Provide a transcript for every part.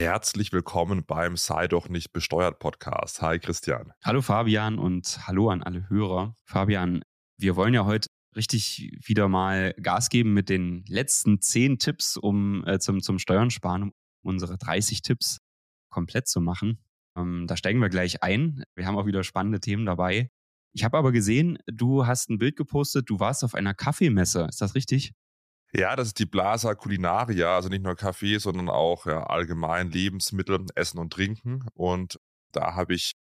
Herzlich willkommen beim Sei doch nicht besteuert Podcast. Hi Christian. Hallo Fabian und hallo an alle Hörer. Fabian, wir wollen ja heute richtig wieder mal Gas geben mit den letzten zehn Tipps, um äh, zum, zum Steuern sparen, um unsere 30 Tipps komplett zu machen. Ähm, da steigen wir gleich ein. Wir haben auch wieder spannende Themen dabei. Ich habe aber gesehen, du hast ein Bild gepostet, du warst auf einer Kaffeemesse. Ist das richtig? Ja, das ist die Blasa Culinaria, also nicht nur Kaffee, sondern auch ja, allgemein Lebensmittel, Essen und Trinken. Und da habe ich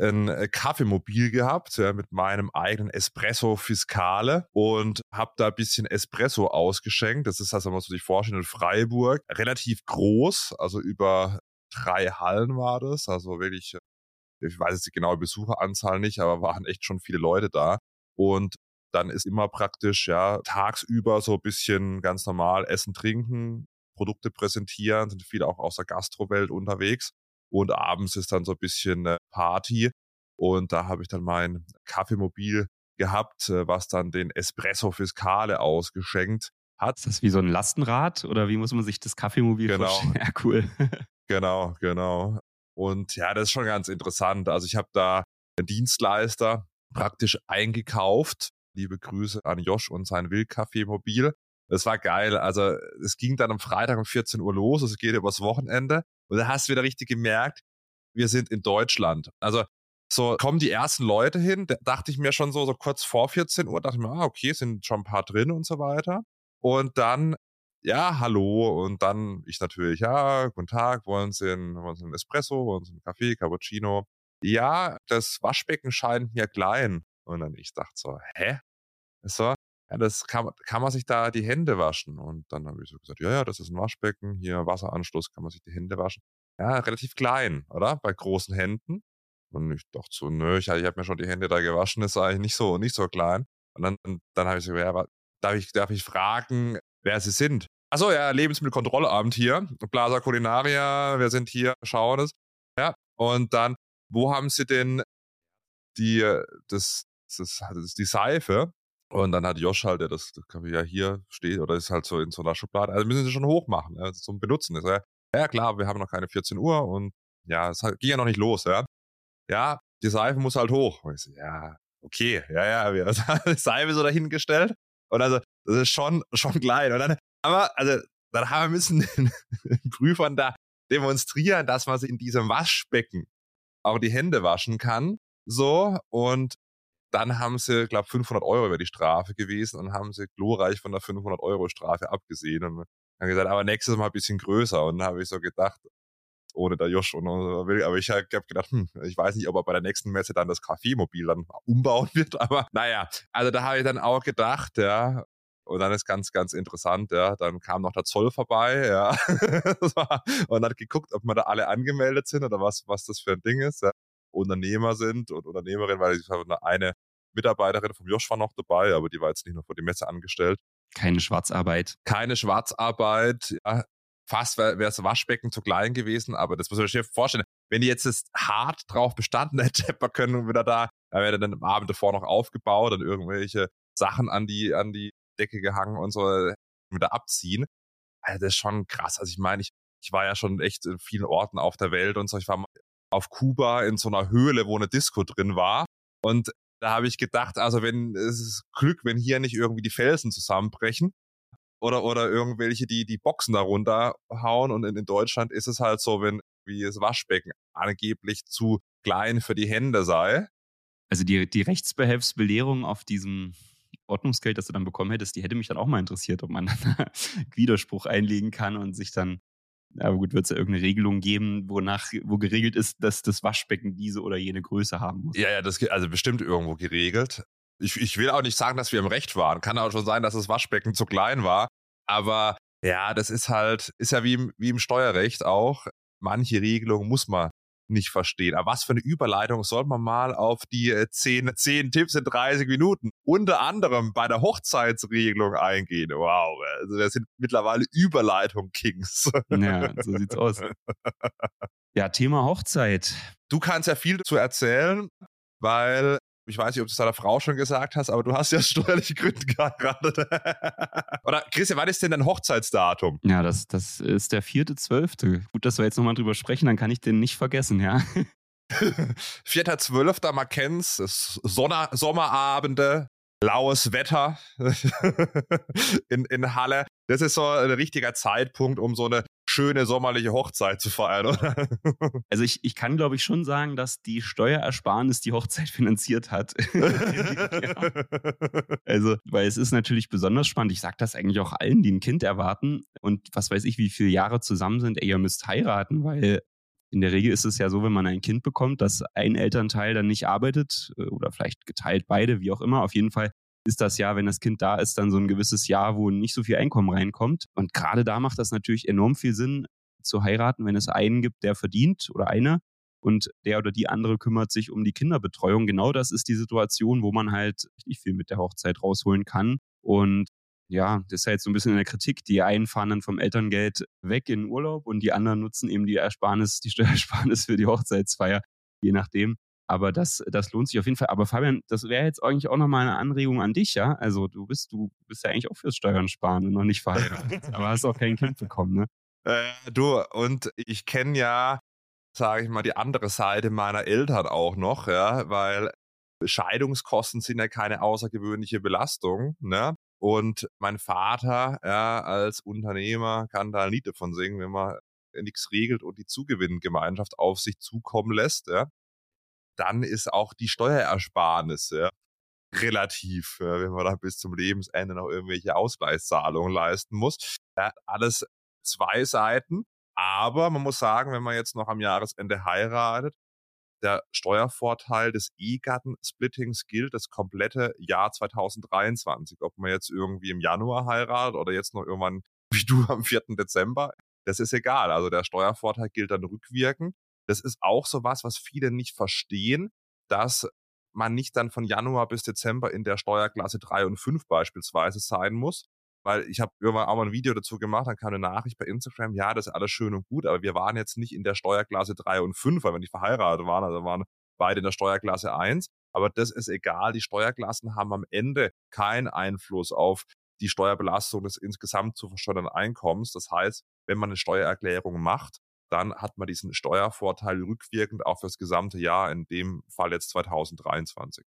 ein äh, Kaffeemobil gehabt ja, mit meinem eigenen Espresso Fiscale und habe da ein bisschen Espresso ausgeschenkt. Das ist, also man muss sich vorstellen, in Freiburg relativ groß, also über drei Hallen war das, also wirklich, ich weiß jetzt die genaue Besucheranzahl nicht, aber waren echt schon viele Leute da. Und dann ist immer praktisch, ja, tagsüber so ein bisschen ganz normal Essen, Trinken, Produkte präsentieren, sind viele auch aus der Gastrowelt unterwegs. Und abends ist dann so ein bisschen Party. Und da habe ich dann mein Kaffeemobil gehabt, äh, was dann den Espresso Fiscale ausgeschenkt hat. Ist das wie so ein Lastenrad oder wie muss man sich das Kaffeemobil genau. vorstellen? Ja, cool. genau, genau. Und ja, das ist schon ganz interessant. Also ich habe da einen Dienstleister praktisch eingekauft. Liebe Grüße an Josh und sein Wildkaffeemobil. Das war geil. Also es ging dann am Freitag um 14 Uhr los. Es geht übers Wochenende. Und da hast du wieder richtig gemerkt, wir sind in Deutschland. Also so kommen die ersten Leute hin, da dachte ich mir schon so, so kurz vor 14 Uhr, dachte ich mir, ah, okay, sind schon ein paar drin und so weiter. Und dann, ja, hallo. Und dann ich natürlich, ja, guten Tag, wollen Sie einen, wollen Sie einen Espresso, wollen Sie einen Kaffee, Cappuccino? Ja, das Waschbecken scheint mir klein. Und dann ich dachte so, hä? So, ja, das kann, kann man sich da die Hände waschen. Und dann habe ich so gesagt, ja, ja, das ist ein Waschbecken, hier Wasseranschluss, kann man sich die Hände waschen. Ja, relativ klein, oder? Bei großen Händen. Und ich dachte so, nö, ich, ich habe mir schon die Hände da gewaschen, ist eigentlich nicht so, nicht so klein. Und dann, dann habe ich so, ja, darf ich, darf ich fragen, wer sie sind? Achso, ja, Lebensmittelkontrollamt hier, Plaza Culinaria, wir sind hier, schauen es. Ja, und dann, wo haben sie denn die, das, das, das ist die Seife? Und dann hat Josh halt, der das, das kann ja hier steht oder ist halt so in so einer Schublade. Also müssen sie schon hoch machen, ja, zum Benutzen. Ist, ja, ja klar, wir haben noch keine 14 Uhr und ja, es ging ja noch nicht los, ja. Ja, die Seife muss halt hoch. Und ich so, ja, okay, ja, ja, wir haben die Seife so dahingestellt. Und also, das ist schon, schon klein. Und dann, aber, also, dann haben wir müssen den Prüfern da demonstrieren, dass man sich in diesem Waschbecken auch die Hände waschen kann. So, und dann haben sie, glaube 500 Euro über die Strafe gewesen und haben sie glorreich von der 500 Euro Strafe abgesehen und haben gesagt, aber nächstes Mal ein bisschen größer. Und dann habe ich so gedacht, ohne der Josh und will, aber ich habe gedacht, hm, ich weiß nicht, ob er bei der nächsten Messe dann das Kaffeemobil dann umbauen wird, aber naja, also da habe ich dann auch gedacht, ja, und dann ist ganz, ganz interessant, ja, dann kam noch der Zoll vorbei, ja, und hat geguckt, ob wir da alle angemeldet sind oder was, was das für ein Ding ist, ja. Unternehmer sind und Unternehmerin, weil ich habe eine Mitarbeiterin vom Josh war noch dabei, aber die war jetzt nicht nur vor die Messe angestellt. Keine Schwarzarbeit. Keine Schwarzarbeit. Ja, fast wäre das Waschbecken zu klein gewesen, aber das muss man sich vorstellen. Wenn die jetzt das hart drauf bestanden hätte, wir können wieder da, da wäre dann am Abend davor noch aufgebaut und irgendwelche Sachen an die, an die Decke gehangen und so wieder abziehen. Also das ist schon krass. Also ich meine, ich, ich war ja schon echt in vielen Orten auf der Welt und so. Ich war auf Kuba in so einer Höhle, wo eine Disco drin war. Und da habe ich gedacht, also wenn es ist Glück, wenn hier nicht irgendwie die Felsen zusammenbrechen oder oder irgendwelche die die Boxen darunter hauen und in, in Deutschland ist es halt so, wenn wie das Waschbecken angeblich zu klein für die Hände sei. Also die die Rechtsbehelfsbelehrung auf diesem Ordnungsgeld, das du dann bekommen hättest, die hätte mich dann auch mal interessiert, ob man dann Widerspruch einlegen kann und sich dann aber gut, wird es ja irgendeine Regelung geben, wonach, wo geregelt ist, dass das Waschbecken diese oder jene Größe haben muss. Ja, ja, das also bestimmt irgendwo geregelt. Ich, ich will auch nicht sagen, dass wir im Recht waren. Kann auch schon sein, dass das Waschbecken zu klein war. Aber ja, das ist halt, ist ja wie im, wie im Steuerrecht auch. Manche Regelungen muss man nicht verstehen. Aber was für eine Überleitung soll man mal auf die äh, zehn, zehn Tipps in 30 Minuten unter anderem bei der Hochzeitsregelung eingehen? Wow, also wir sind mittlerweile Überleitung-Kings. Ja, so sieht's aus. Ja, Thema Hochzeit. Du kannst ja viel dazu erzählen, weil Ich weiß nicht, ob du es deiner Frau schon gesagt hast, aber du hast ja steuerliche Gründe geheiratet. Oder Christian, wann ist denn dein Hochzeitsdatum? Ja, das, das ist der vierte, zwölfte. Gut, dass wir jetzt nochmal drüber sprechen, dann kann ich den nicht vergessen, ja. Vierter, zwölfter, man kennt's, Sonne, Sommerabende, laues Wetter in, in Halle. Das ist so ein richtiger Zeitpunkt, um so eine schöne sommerliche Hochzeit zu feiern, oder? Also ich, ich kann, glaube ich, schon sagen, dass die Steuerersparnis die Hochzeit finanziert hat. Also, weil es ist natürlich besonders spannend. Ich sage das eigentlich auch allen, die ein Kind erwarten und was weiß ich, wie viele Jahre zusammen sind, ey, ihr müsst heiraten, weil in der Regel ist es ja so, wenn man ein Kind bekommt, dass ein Elternteil dann nicht arbeitet äh, oder vielleicht geteilt beide, wie auch immer. Auf jeden Fall ist das Jahr, wenn das Kind da ist, dann so ein gewisses Jahr, wo nicht so viel Einkommen reinkommt. Und gerade da macht das natürlich enorm viel Sinn zu heiraten, wenn es einen gibt, der verdient oder eine und der oder die andere kümmert sich um die Kinderbetreuung. Genau das ist die Situation, wo man halt richtig viel mit der Hochzeit rausholen kann. Und ja, das ist jetzt so ein bisschen in der Kritik. Die einen fahren dann vom Elterngeld weg in Urlaub und die anderen nutzen eben die Ersparnis, die Steuersparnis für die Hochzeitsfeier, je nachdem. Aber das, das lohnt sich auf jeden Fall. Aber Fabian, das wäre jetzt eigentlich auch nochmal eine Anregung an dich, ja? Also du bist, du bist ja eigentlich auch fürs Steuern sparen und noch nicht verheiratet. aber hast auch kein Kind bekommen, ne? Äh, du, und ich kenne ja, sage ich mal, die andere Seite meiner Eltern auch noch, ja, weil Scheidungskosten sind ja keine außergewöhnliche Belastung, ne? Und mein Vater, ja, als Unternehmer kann da ein Lied davon singen, wenn man nichts regelt und die Zugewinngemeinschaft auf sich zukommen lässt, ja, dann ist auch die Steuerersparnis ja, relativ, ja, wenn man da bis zum Lebensende noch irgendwelche Ausgleichszahlungen leisten muss. Ja, alles zwei Seiten, aber man muss sagen, wenn man jetzt noch am Jahresende heiratet, der Steuervorteil des Ehegattensplittings gilt das komplette Jahr 2023. Ob man jetzt irgendwie im Januar heiratet oder jetzt noch irgendwann wie du am 4. Dezember, das ist egal. Also der Steuervorteil gilt dann rückwirkend. Das ist auch so was, was viele nicht verstehen, dass man nicht dann von Januar bis Dezember in der Steuerklasse 3 und 5 beispielsweise sein muss, weil ich habe irgendwann auch mal ein Video dazu gemacht, dann kam eine Nachricht bei Instagram, ja, das ist alles schön und gut, aber wir waren jetzt nicht in der Steuerklasse 3 und 5, weil wir nicht verheiratet waren, also waren beide in der Steuerklasse 1. Aber das ist egal, die Steuerklassen haben am Ende keinen Einfluss auf die Steuerbelastung des insgesamt zu versteuernden Einkommens. Das heißt, wenn man eine Steuererklärung macht, dann hat man diesen Steuervorteil rückwirkend auch fürs gesamte Jahr, in dem Fall jetzt 2023.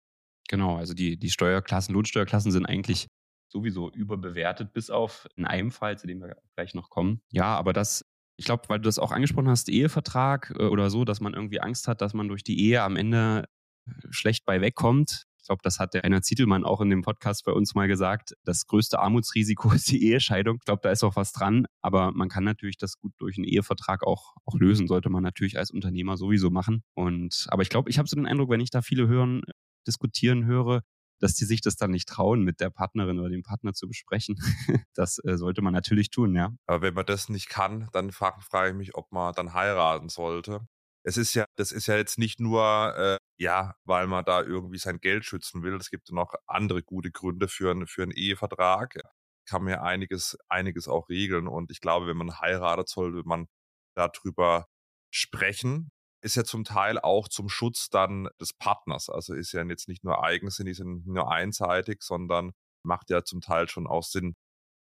Genau, also die, die Steuerklassen, Lohnsteuerklassen sind eigentlich sowieso überbewertet, bis auf in einem Fall, zu dem wir gleich noch kommen. Ja, aber das, ich glaube, weil du das auch angesprochen hast, Ehevertrag äh, oder so, dass man irgendwie Angst hat, dass man durch die Ehe am Ende äh, schlecht bei wegkommt. Ich glaube, das hat der Rainer Zietelmann auch in dem Podcast bei uns mal gesagt. Das größte Armutsrisiko ist die Ehescheidung. Ich glaube, da ist auch was dran. Aber man kann natürlich das gut durch einen Ehevertrag auch, auch lösen. Sollte man natürlich als Unternehmer sowieso machen. Und, aber ich glaube, ich habe so den Eindruck, wenn ich da viele hören, diskutieren höre, dass die sich das dann nicht trauen, mit der Partnerin oder dem Partner zu besprechen. das äh, sollte man natürlich tun, ja. Aber wenn man das nicht kann, dann frage, frage ich mich, ob man dann heiraten sollte. Es ist ja, das ist ja jetzt nicht nur, äh, ja, weil man da irgendwie sein Geld schützen will. Es gibt noch andere gute Gründe für, ein, für einen Ehevertrag. Kann man ja einiges, einiges auch regeln. Und ich glaube, wenn man heiratet, sollte man darüber sprechen ist ja zum Teil auch zum Schutz dann des Partners. Also ist ja jetzt nicht nur eigensinnig, sind nur einseitig, sondern macht ja zum Teil schon auch Sinn,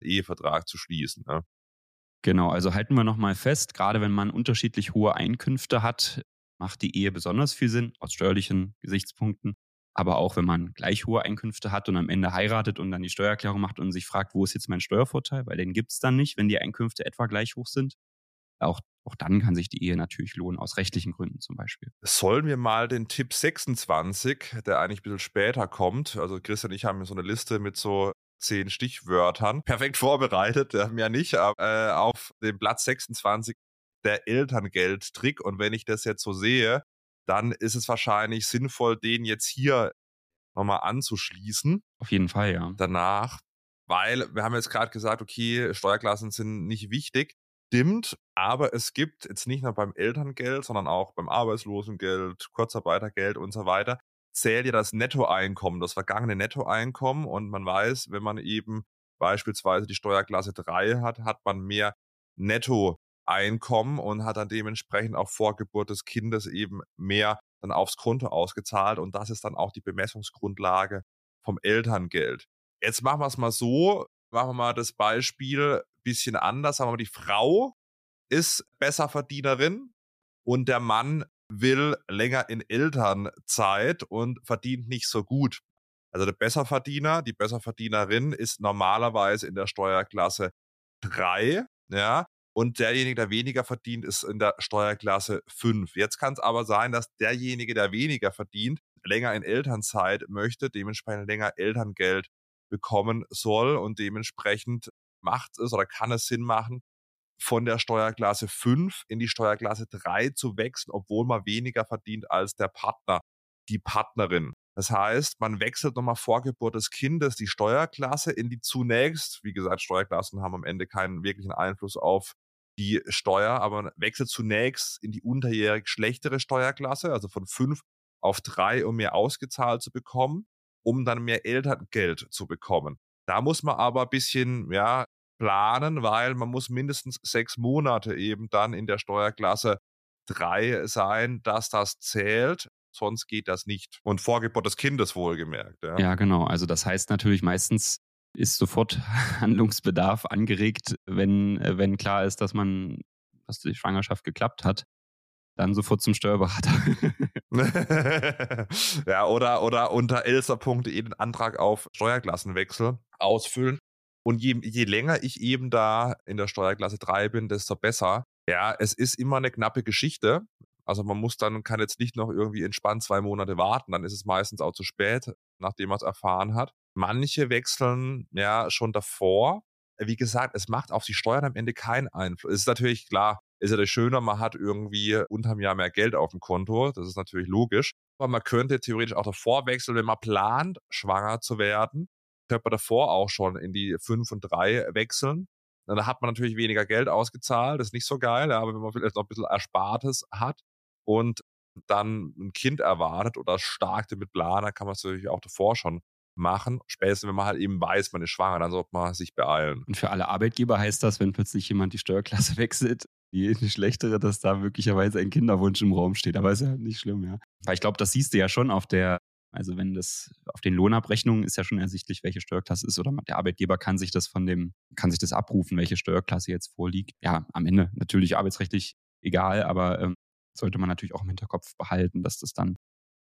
Ehevertrag zu schließen. Ne? Genau, also halten wir nochmal fest, gerade wenn man unterschiedlich hohe Einkünfte hat, macht die Ehe besonders viel Sinn aus steuerlichen Gesichtspunkten. Aber auch wenn man gleich hohe Einkünfte hat und am Ende heiratet und dann die Steuererklärung macht und sich fragt, wo ist jetzt mein Steuervorteil, weil den gibt es dann nicht, wenn die Einkünfte etwa gleich hoch sind. Auch auch dann kann sich die Ehe natürlich lohnen, aus rechtlichen Gründen zum Beispiel. Sollen wir mal den Tipp 26, der eigentlich ein bisschen später kommt, also Christian und ich haben so eine Liste mit so zehn Stichwörtern, perfekt vorbereitet, wir haben ja nicht, aber äh, auf dem Platz 26 der Elterngeldtrick und wenn ich das jetzt so sehe, dann ist es wahrscheinlich sinnvoll, den jetzt hier nochmal anzuschließen. Auf jeden Fall, ja. Danach, weil wir haben jetzt gerade gesagt, okay, Steuerklassen sind nicht wichtig stimmt, aber es gibt jetzt nicht nur beim Elterngeld, sondern auch beim Arbeitslosengeld, Kurzarbeitergeld und so weiter, zählt ja das Nettoeinkommen, das vergangene Nettoeinkommen und man weiß, wenn man eben beispielsweise die Steuerklasse 3 hat, hat man mehr Nettoeinkommen und hat dann dementsprechend auch vor Geburt des Kindes eben mehr dann aufs Konto ausgezahlt und das ist dann auch die Bemessungsgrundlage vom Elterngeld. Jetzt machen wir es mal so, machen wir mal das Beispiel bisschen anders, aber die Frau ist Besserverdienerin und der Mann will länger in Elternzeit und verdient nicht so gut. Also der Besserverdiener, die Besserverdienerin ist normalerweise in der Steuerklasse 3, ja, und derjenige, der weniger verdient, ist in der Steuerklasse 5. Jetzt kann es aber sein, dass derjenige, der weniger verdient, länger in Elternzeit möchte, dementsprechend länger Elterngeld bekommen soll und dementsprechend macht es oder kann es Sinn machen, von der Steuerklasse 5 in die Steuerklasse 3 zu wechseln, obwohl man weniger verdient als der Partner, die Partnerin. Das heißt, man wechselt nochmal vor Geburt des Kindes die Steuerklasse in die zunächst, wie gesagt, Steuerklassen haben am Ende keinen wirklichen Einfluss auf die Steuer, aber man wechselt zunächst in die unterjährig schlechtere Steuerklasse, also von 5 auf 3, um mehr ausgezahlt zu bekommen, um dann mehr Elterngeld zu bekommen. Da muss man aber ein bisschen, ja, planen, weil man muss mindestens sechs Monate eben dann in der Steuerklasse 3 sein, dass das zählt. Sonst geht das nicht. Und Vorgebot des Kindes wohlgemerkt. Ja. ja, genau. Also das heißt natürlich meistens ist sofort Handlungsbedarf angeregt, wenn, wenn klar ist, dass man, dass die Schwangerschaft geklappt hat dann sofort zum Steuerberater. ja, oder, oder unter elsa.de den Antrag auf Steuerklassenwechsel ausfüllen. Und je, je länger ich eben da in der Steuerklasse 3 bin, desto besser. Ja, es ist immer eine knappe Geschichte. Also man muss dann, kann jetzt nicht noch irgendwie entspannt zwei Monate warten, dann ist es meistens auch zu spät, nachdem man es erfahren hat. Manche wechseln ja schon davor. Wie gesagt, es macht auf die Steuern am Ende keinen Einfluss. Es ist natürlich klar, ist ja das Schöne, man hat irgendwie unterm Jahr mehr Geld auf dem Konto. Das ist natürlich logisch. Aber man könnte theoretisch auch davor wechseln, wenn man plant, schwanger zu werden, könnte man davor auch schon in die 5 und 3 wechseln. Dann hat man natürlich weniger Geld ausgezahlt, das ist nicht so geil, aber wenn man vielleicht noch ein bisschen Erspartes hat und dann ein Kind erwartet oder stark damit planen, dann kann man es natürlich auch davor schon machen. Spätestens, wenn man halt eben weiß, man ist schwanger, dann sollte man sich beeilen. Und für alle Arbeitgeber heißt das, wenn plötzlich jemand die Steuerklasse wechselt, die schlechtere, dass da möglicherweise ein Kinderwunsch im Raum steht. Aber ist ja nicht schlimm, ja. Weil ich glaube, das siehst du ja schon auf der, also wenn das auf den Lohnabrechnungen ist ja schon ersichtlich, welche Steuerklasse ist oder der Arbeitgeber kann sich das von dem, kann sich das abrufen, welche Steuerklasse jetzt vorliegt. Ja, am Ende natürlich arbeitsrechtlich egal, aber ähm, sollte man natürlich auch im Hinterkopf behalten, dass das dann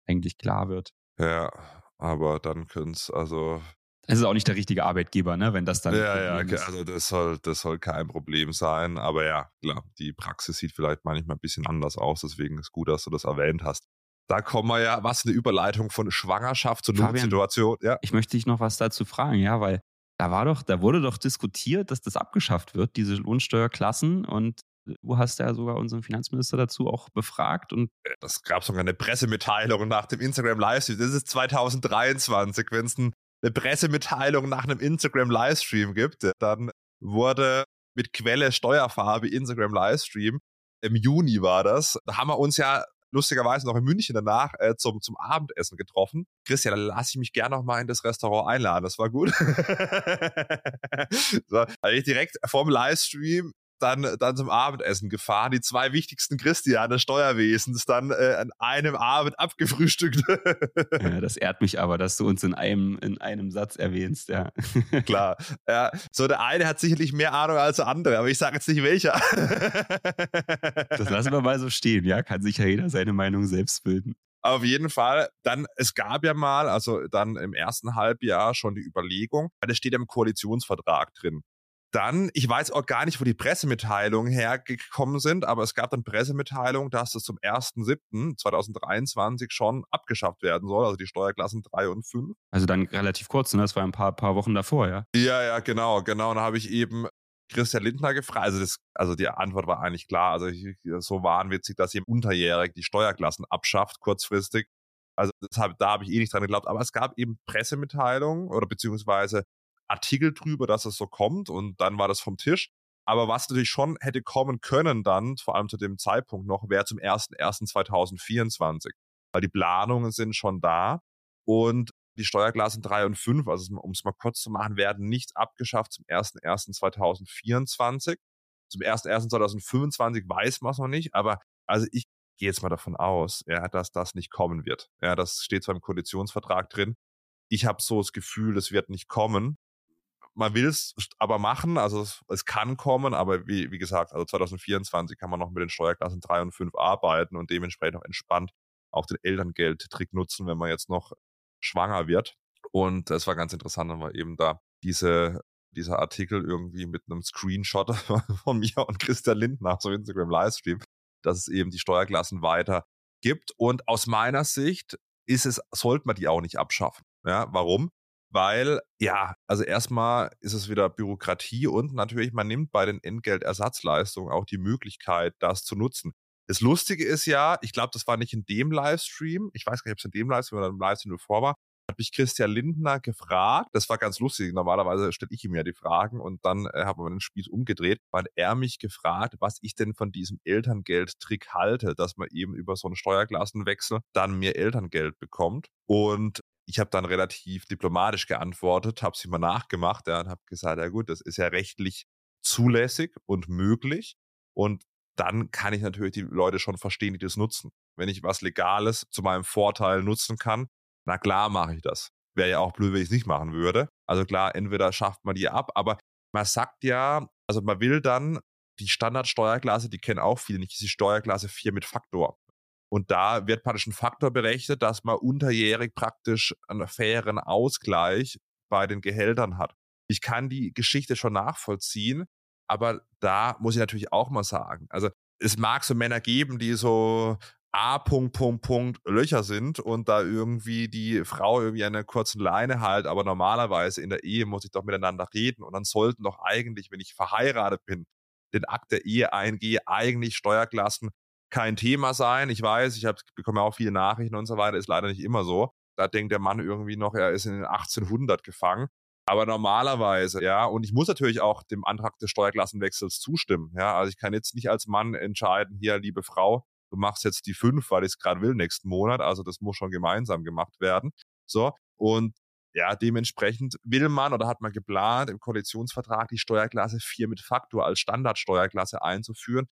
eigentlich klar wird. Ja, aber dann können es, also es ist auch nicht der richtige Arbeitgeber, ne, wenn das dann. Ja, ja, ist. also das soll, das soll kein Problem sein. Aber ja, klar, die Praxis sieht vielleicht manchmal ein bisschen anders aus. Deswegen ist gut, dass du das erwähnt hast. Da kommen wir ja, was eine Überleitung von Schwangerschaft zur Notsituation. Ja. Ich möchte dich noch was dazu fragen, ja, weil da war doch, da wurde doch diskutiert, dass das abgeschafft wird, diese Lohnsteuerklassen. Und du hast ja sogar unseren Finanzminister dazu auch befragt. Und das gab sogar eine Pressemitteilung nach dem Instagram Livestream. Das ist 2023, wenn es ein eine Pressemitteilung nach einem Instagram-Livestream gibt, dann wurde mit Quelle Steuerfarbe Instagram Livestream, im Juni war das, da haben wir uns ja lustigerweise noch in München danach äh, zum, zum Abendessen getroffen. Christian, dann lasse ich mich gerne noch mal in das Restaurant einladen. Das war gut. so, also direkt vom Livestream dann, dann zum Abendessen gefahren. Die zwei wichtigsten Christiane des Steuerwesens dann äh, an einem Abend abgefrühstückt. ja, das ehrt mich aber, dass du uns in einem, in einem Satz erwähnst, ja. Klar. Ja, so der eine hat sicherlich mehr Ahnung als der andere, aber ich sage jetzt nicht welcher. das lassen wir mal so stehen, ja. Kann sich ja jeder seine Meinung selbst bilden. Auf jeden Fall, dann, es gab ja mal, also dann im ersten Halbjahr schon die Überlegung, weil es steht ja im Koalitionsvertrag drin, dann, ich weiß auch gar nicht, wo die Pressemitteilungen hergekommen sind, aber es gab dann Pressemitteilungen, dass es zum 1.7.2023 schon abgeschafft werden soll, also die Steuerklassen 3 und 5. Also dann relativ kurz, ne? Das war ein paar, paar Wochen davor, ja? Ja, ja, genau, genau. Und da habe ich eben Christian Lindner gefragt, also, das, also die Antwort war eigentlich klar, also ich, so wahnwitzig, dass ihr unterjährig die Steuerklassen abschafft, kurzfristig. Also deshalb, da habe ich eh nicht dran geglaubt, aber es gab eben Pressemitteilungen oder beziehungsweise Artikel drüber, dass es so kommt und dann war das vom Tisch. Aber was natürlich schon hätte kommen können dann, vor allem zu dem Zeitpunkt noch, wäre zum 01.01.2024. Weil die Planungen sind schon da und die Steuerklassen 3 und 5, also um es mal kurz zu machen, werden nicht abgeschafft zum 01.01.2024. Zum 01.01.2025 weiß man es noch nicht, aber also ich gehe jetzt mal davon aus, ja, dass das nicht kommen wird. Ja, das steht zwar im Koalitionsvertrag drin. Ich habe so das Gefühl, es wird nicht kommen. Man will es aber machen, also es, es, kann kommen, aber wie, wie gesagt, also 2024 kann man noch mit den Steuerklassen 3 und 5 arbeiten und dementsprechend auch entspannt auch den Elterngeldtrick nutzen, wenn man jetzt noch schwanger wird. Und es war ganz interessant, dann war eben da diese dieser Artikel irgendwie mit einem Screenshot von mir und Christian Lindner so Instagram Livestream, dass es eben die Steuerklassen weiter gibt. Und aus meiner Sicht ist es, sollte man die auch nicht abschaffen. Ja, warum? Weil, ja, also erstmal ist es wieder Bürokratie und natürlich, man nimmt bei den Entgeltersatzleistungen auch die Möglichkeit, das zu nutzen. Das Lustige ist ja, ich glaube, das war nicht in dem Livestream, ich weiß gar nicht, ob es in dem Livestream oder im Livestream bevor war, hat mich Christian Lindner gefragt, das war ganz lustig, normalerweise stelle ich ihm ja die Fragen und dann äh, haben wir den Spieß umgedreht, weil er mich gefragt, was ich denn von diesem Elterngeldtrick halte, dass man eben über so einen Steuerklassenwechsel dann mehr Elterngeld bekommt. Und ich habe dann relativ diplomatisch geantwortet, habe es immer nachgemacht ja, und habe gesagt, ja gut, das ist ja rechtlich zulässig und möglich. Und dann kann ich natürlich die Leute schon verstehen, die das nutzen. Wenn ich was Legales zu meinem Vorteil nutzen kann, na klar mache ich das. Wäre ja auch blöd, wenn ich es nicht machen würde. Also klar, entweder schafft man die ab, aber man sagt ja, also man will dann die Standardsteuerklasse, die kennen auch viele nicht, ist die Steuerklasse 4 mit Faktor. Und da wird praktisch ein Faktor berechnet, dass man unterjährig praktisch einen fairen Ausgleich bei den Gehältern hat. Ich kann die Geschichte schon nachvollziehen, aber da muss ich natürlich auch mal sagen, also es mag so Männer geben, die so A. Punkt, Punkt, Punkt Löcher sind und da irgendwie die Frau irgendwie an einer kurzen Leine halt, aber normalerweise in der Ehe muss ich doch miteinander reden und dann sollten doch eigentlich, wenn ich verheiratet bin, den Akt der Ehe eingehe, eigentlich Steuerklassen kein Thema sein. Ich weiß, ich hab, bekomme auch viele Nachrichten und so weiter, ist leider nicht immer so. Da denkt der Mann irgendwie noch, er ist in den 1800 gefangen. Aber normalerweise, ja, und ich muss natürlich auch dem Antrag des Steuerklassenwechsels zustimmen. Ja, also ich kann jetzt nicht als Mann entscheiden, hier, liebe Frau, du machst jetzt die fünf, weil ich es gerade will nächsten Monat. Also das muss schon gemeinsam gemacht werden. So. Und ja, dementsprechend will man oder hat man geplant, im Koalitionsvertrag die Steuerklasse 4 mit Faktor als Standardsteuerklasse einzuführen.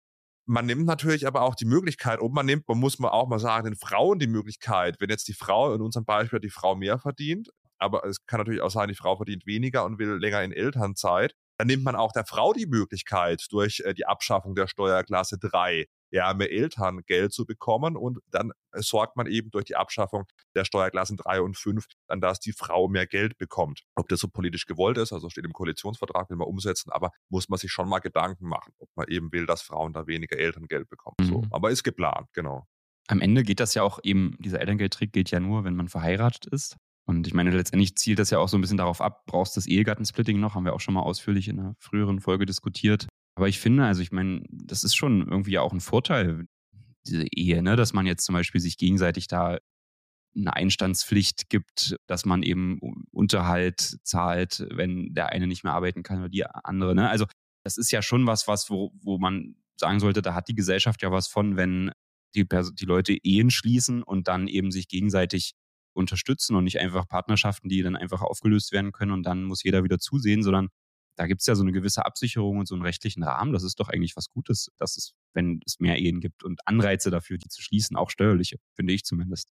Man nimmt natürlich aber auch die Möglichkeit, und man nimmt, man muss man auch mal sagen, den Frauen die Möglichkeit, wenn jetzt die Frau, in unserem Beispiel die Frau mehr verdient, aber es kann natürlich auch sein, die Frau verdient weniger und will länger in Elternzeit, dann nimmt man auch der Frau die Möglichkeit durch äh, die Abschaffung der Steuerklasse 3 ja, mehr Eltern Geld zu bekommen. Und dann sorgt man eben durch die Abschaffung der Steuerklassen 3 und 5 dann, dass die Frau mehr Geld bekommt. Ob das so politisch gewollt ist, also steht im Koalitionsvertrag, will man umsetzen, aber muss man sich schon mal Gedanken machen, ob man eben will, dass Frauen da weniger Elterngeld bekommen. Mhm. So. Aber ist geplant, genau. Am Ende geht das ja auch eben, dieser Elterngeldtrick gilt ja nur, wenn man verheiratet ist. Und ich meine, letztendlich zielt das ja auch so ein bisschen darauf ab, brauchst du das Ehegattensplitting noch, haben wir auch schon mal ausführlich in einer früheren Folge diskutiert. Aber ich finde, also ich meine, das ist schon irgendwie auch ein Vorteil, diese Ehe, ne? dass man jetzt zum Beispiel sich gegenseitig da eine Einstandspflicht gibt, dass man eben Unterhalt zahlt, wenn der eine nicht mehr arbeiten kann oder die andere. Ne? Also das ist ja schon was, was wo, wo man sagen sollte, da hat die Gesellschaft ja was von, wenn die, die Leute Ehen schließen und dann eben sich gegenseitig unterstützen und nicht einfach Partnerschaften, die dann einfach aufgelöst werden können und dann muss jeder wieder zusehen, sondern da gibt es ja so eine gewisse Absicherung und so einen rechtlichen Rahmen. Das ist doch eigentlich was Gutes, dass es, wenn es mehr Ehen gibt und Anreize dafür, die zu schließen, auch steuerliche, finde ich zumindest.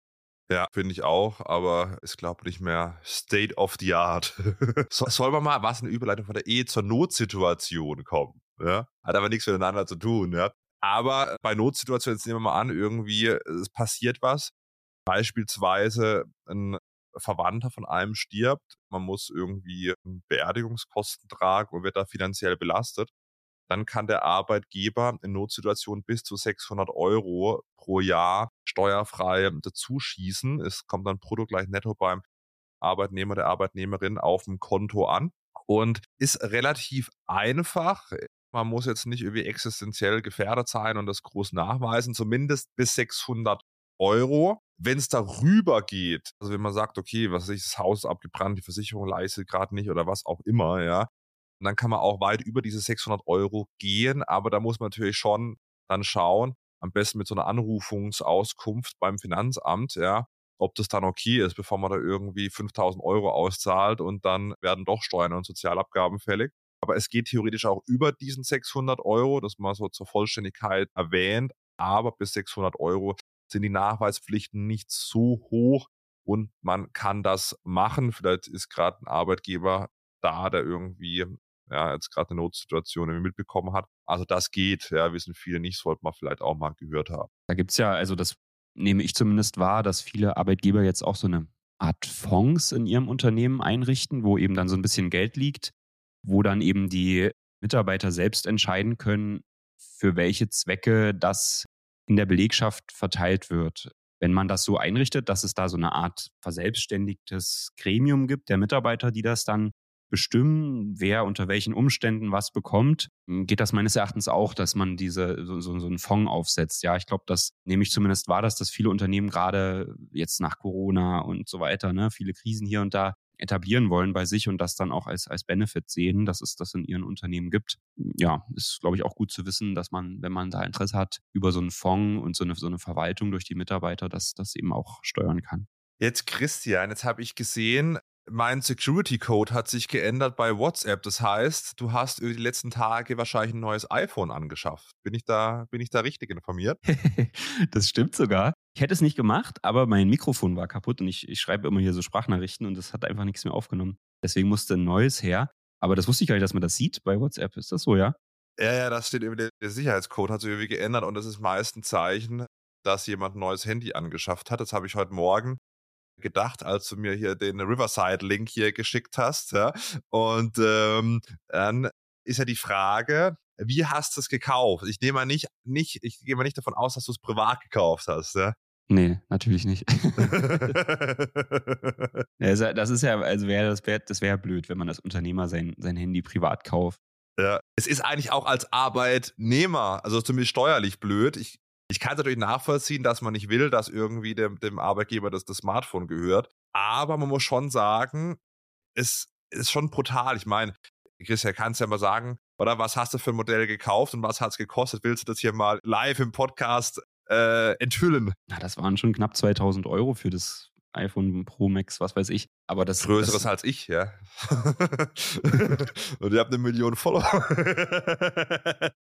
Ja, finde ich auch, aber ich glaube nicht mehr State of the Art. so, soll man mal was eine Überleitung von der Ehe zur Notsituation kommen? Ja? Hat aber nichts miteinander zu tun, ja. Aber bei Notsituationen, jetzt nehmen wir mal an, irgendwie, es passiert was. Beispielsweise ein Verwandter von einem stirbt, man muss irgendwie Beerdigungskosten tragen und wird da finanziell belastet, dann kann der Arbeitgeber in Notsituationen bis zu 600 Euro pro Jahr steuerfrei dazuschießen. Es kommt dann brutto gleich netto beim Arbeitnehmer, der Arbeitnehmerin auf dem Konto an und ist relativ einfach. Man muss jetzt nicht irgendwie existenziell gefährdet sein und das groß nachweisen, zumindest bis 600 Euro. Wenn es darüber geht, also wenn man sagt, okay, was ist das Haus ist abgebrannt, die Versicherung leistet gerade nicht oder was auch immer, ja, dann kann man auch weit über diese 600 Euro gehen, aber da muss man natürlich schon dann schauen, am besten mit so einer Anrufungsauskunft beim Finanzamt, ja, ob das dann okay ist, bevor man da irgendwie 5000 Euro auszahlt und dann werden doch Steuern und Sozialabgaben fällig. Aber es geht theoretisch auch über diesen 600 Euro, das mal so zur Vollständigkeit erwähnt. aber bis 600 Euro sind die Nachweispflichten nicht so hoch und man kann das machen. Vielleicht ist gerade ein Arbeitgeber da, der irgendwie ja, jetzt gerade eine Notsituation mitbekommen hat. Also das geht, ja, wissen viele nicht, sollte man vielleicht auch mal gehört haben. Da gibt es ja, also das nehme ich zumindest wahr, dass viele Arbeitgeber jetzt auch so eine Art Fonds in ihrem Unternehmen einrichten, wo eben dann so ein bisschen Geld liegt, wo dann eben die Mitarbeiter selbst entscheiden können, für welche Zwecke das in der Belegschaft verteilt wird. Wenn man das so einrichtet, dass es da so eine Art verselbstständigtes Gremium gibt der Mitarbeiter, die das dann bestimmen, wer unter welchen Umständen was bekommt, geht das meines Erachtens auch, dass man diese so, so, so einen Fonds aufsetzt. Ja, ich glaube, das nehme ich zumindest wahr, dass das viele Unternehmen gerade jetzt nach Corona und so weiter, ne, viele Krisen hier und da etablieren wollen bei sich und das dann auch als, als Benefit sehen, dass es das in ihren Unternehmen gibt. Ja, ist, glaube ich, auch gut zu wissen, dass man, wenn man da Interesse hat, über so einen Fonds und so eine, so eine Verwaltung durch die Mitarbeiter, dass das eben auch steuern kann. Jetzt Christian, jetzt habe ich gesehen, mein Security Code hat sich geändert bei WhatsApp. Das heißt, du hast über die letzten Tage wahrscheinlich ein neues iPhone angeschafft. Bin ich da, bin ich da richtig informiert? das stimmt sogar. Ich hätte es nicht gemacht, aber mein Mikrofon war kaputt und ich, ich schreibe immer hier so Sprachnachrichten und es hat einfach nichts mehr aufgenommen. Deswegen musste ein neues her. Aber das wusste ich gar nicht, dass man das sieht bei WhatsApp. Ist das so, ja? Ja, ja, das steht irgendwie, der Sicherheitscode hat sich irgendwie geändert und das ist meist ein Zeichen, dass jemand ein neues Handy angeschafft hat. Das habe ich heute Morgen gedacht, als du mir hier den Riverside-Link hier geschickt hast. Ja? Und ähm, dann ist ja die Frage, wie hast du es gekauft? Ich nehme mal nicht, nicht, ich gehe mal nicht davon aus, dass du es privat gekauft hast, ja? Nee, natürlich nicht. das ist ja, also wäre das wäre das wäre blöd, wenn man als Unternehmer sein, sein Handy privat kauft. Ja, es ist eigentlich auch als Arbeitnehmer, also zumindest steuerlich blöd. Ich ich kann es natürlich nachvollziehen, dass man nicht will, dass irgendwie dem, dem Arbeitgeber das, das Smartphone gehört. Aber man muss schon sagen, es ist schon brutal. Ich meine, Christian, kannst ja mal sagen, oder was hast du für ein Modell gekauft und was hat es gekostet? Willst du das hier mal live im Podcast äh, enthüllen? Na, das waren schon knapp 2000 Euro für das iPhone Pro Max, was weiß ich. Aber das Größeres das, als ich, ja. und ihr habt eine Million Follower.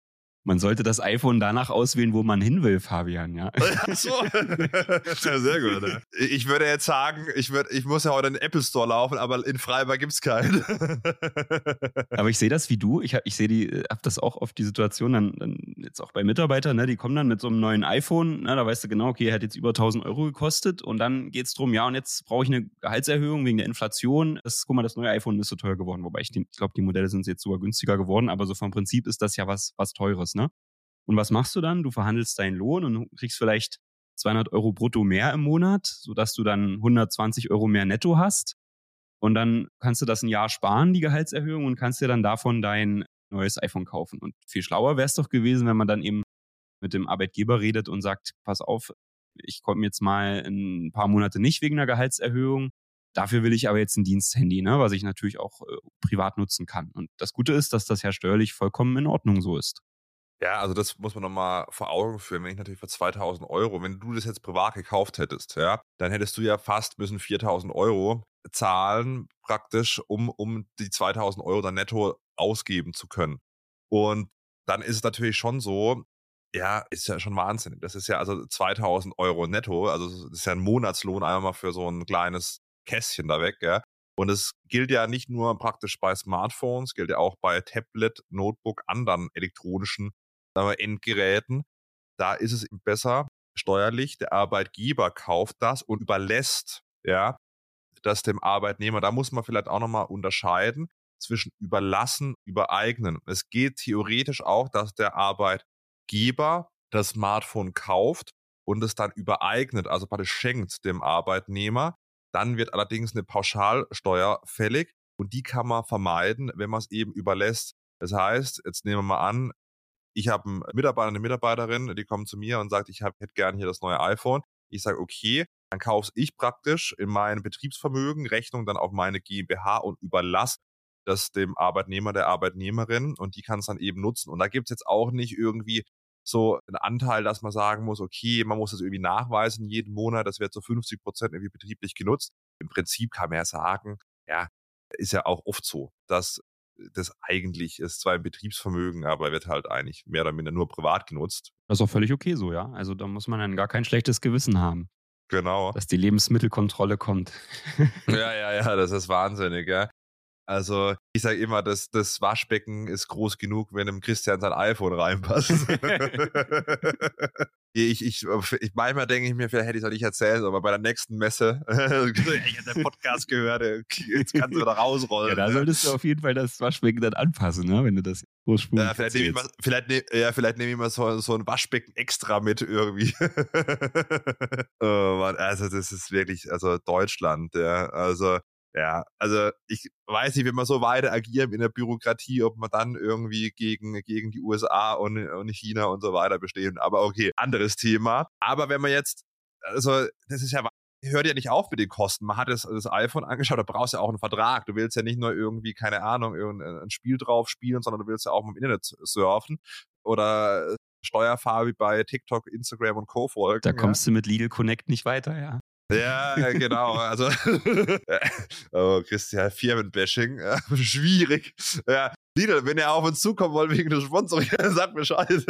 Man sollte das iPhone danach auswählen, wo man hin will, Fabian, ja. Ach so. ja, sehr gut. Ja. Ich würde jetzt sagen, ich, würd, ich muss ja heute in den Apple Store laufen, aber in Freiburg gibt es keinen. aber ich sehe das wie du. Ich, ich sehe die, hab das auch oft die Situation, dann, dann jetzt auch bei Mitarbeitern, ne, die kommen dann mit so einem neuen iPhone, ne, da weißt du genau, okay, hat jetzt über 1000 Euro gekostet und dann geht es darum, ja, und jetzt brauche ich eine Gehaltserhöhung wegen der Inflation. Das, guck mal, das neue iPhone ist so teuer geworden, wobei ich, ich glaube, die Modelle sind jetzt sogar günstiger geworden, aber so vom Prinzip ist das ja was, was Teures, ne? Und was machst du dann? Du verhandelst deinen Lohn und kriegst vielleicht 200 Euro brutto mehr im Monat, sodass du dann 120 Euro mehr netto hast. Und dann kannst du das ein Jahr sparen, die Gehaltserhöhung, und kannst dir dann davon dein neues iPhone kaufen. Und viel schlauer wäre es doch gewesen, wenn man dann eben mit dem Arbeitgeber redet und sagt, pass auf, ich komme jetzt mal ein paar Monate nicht wegen einer Gehaltserhöhung. Dafür will ich aber jetzt ein Diensthandy, ne, was ich natürlich auch äh, privat nutzen kann. Und das Gute ist, dass das ja steuerlich vollkommen in Ordnung so ist. Ja, also das muss man nochmal vor Augen führen. Wenn ich natürlich für 2000 Euro, wenn du das jetzt privat gekauft hättest, ja, dann hättest du ja fast müssen 4000 Euro zahlen praktisch, um, um die 2000 Euro dann netto ausgeben zu können. Und dann ist es natürlich schon so, ja, ist ja schon Wahnsinn. Das ist ja also 2000 Euro netto, also das ist ja ein Monatslohn einmal für so ein kleines Kästchen da weg, ja. Und es gilt ja nicht nur praktisch bei Smartphones, gilt ja auch bei Tablet, Notebook, anderen elektronischen aber Endgeräten, da ist es besser steuerlich, der Arbeitgeber kauft das und überlässt, ja, das dem Arbeitnehmer. Da muss man vielleicht auch nochmal unterscheiden zwischen überlassen, übereignen. Es geht theoretisch auch, dass der Arbeitgeber das Smartphone kauft und es dann übereignet, also praktisch schenkt dem Arbeitnehmer. Dann wird allerdings eine Pauschalsteuer fällig und die kann man vermeiden, wenn man es eben überlässt. Das heißt, jetzt nehmen wir mal an, ich habe einen Mitarbeiter, eine Mitarbeiterin, die kommt zu mir und sagt, ich hätte gern hier das neue iPhone. Ich sage, okay, dann kaufe ich praktisch in mein Betriebsvermögen, Rechnung dann auf meine GmbH und überlasse das dem Arbeitnehmer, der Arbeitnehmerin und die kann es dann eben nutzen. Und da gibt es jetzt auch nicht irgendwie so einen Anteil, dass man sagen muss, okay, man muss das irgendwie nachweisen jeden Monat, das wird zu so 50 Prozent irgendwie betrieblich genutzt. Im Prinzip kann man ja sagen, ja, ist ja auch oft so, dass das eigentlich ist zwar ein Betriebsvermögen, aber wird halt eigentlich mehr oder minder nur privat genutzt. Das ist auch völlig okay so, ja. Also da muss man dann gar kein schlechtes Gewissen haben. Genau. Dass die Lebensmittelkontrolle kommt. ja, ja, ja, das ist wahnsinnig, ja. Also ich sage immer, das, das Waschbecken ist groß genug, wenn dem Christian sein iPhone reinpasst. ich, ich, ich, manchmal denke ich mir, vielleicht hätte ich es auch nicht erzählt, aber bei der nächsten Messe, ich habe den Podcast gehört, jetzt kannst du da rausrollen. Ja, da solltest du auf jeden Fall das Waschbecken dann anpassen, ne? wenn du das großspurig ja, vielleicht nehme ich mal, vielleicht, ne, ja, vielleicht nehme ich mal so, so ein Waschbecken extra mit irgendwie. oh Mann, also das ist wirklich, also Deutschland, ja, also ja, also ich weiß nicht, wenn wir so weiter agieren in der Bürokratie, ob man dann irgendwie gegen, gegen die USA und, und China und so weiter bestehen. Aber okay, anderes Thema. Aber wenn man jetzt, also das ist ja hört ja nicht auf mit den Kosten. Man hat das, das iPhone angeschaut, da brauchst du ja auch einen Vertrag. Du willst ja nicht nur irgendwie, keine Ahnung, irgendein Spiel drauf spielen, sondern du willst ja auch im Internet surfen oder Steuerfarbe bei TikTok, Instagram und Co. folgen. Da kommst ja. du mit Legal Connect nicht weiter, ja. Ja, genau. Also, oh, Christian, Firmenbashing, schwierig. Ja, Lidl, wenn ihr auf uns zukommen wollt wegen des Sponsoring, sagt Bescheid. ähm,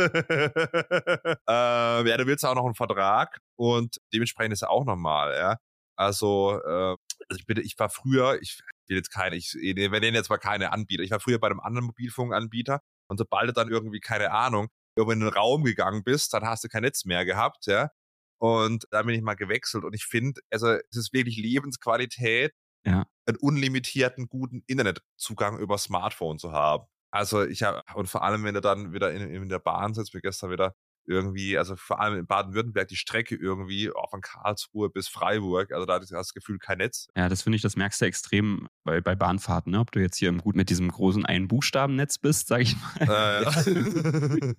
ja, du willst auch noch einen Vertrag und dementsprechend ist er auch normal, ja. Also, äh, ich bitte, ich war früher, ich will jetzt keine, ich, wir nennen jetzt mal keine Anbieter. Ich war früher bei einem anderen Mobilfunkanbieter und sobald du dann irgendwie, keine Ahnung, irgendwo in den Raum gegangen bist, dann hast du kein Netz mehr gehabt, ja. Und da bin ich mal gewechselt und ich finde, also es ist wirklich Lebensqualität, ja. einen unlimitierten guten Internetzugang über Smartphone zu haben. Also ich habe, und vor allem, wenn du dann wieder in, in der Bahn sitzt, wie gestern wieder irgendwie, also vor allem in Baden-Württemberg die Strecke irgendwie auch von Karlsruhe bis Freiburg, also da hast du das Gefühl kein Netz. Ja, das finde ich, das merkst du extrem bei, bei Bahnfahrten, ne? ob du jetzt hier im gut mit diesem großen Ein-Buchstaben-Netz bist, sag ich mal. Äh.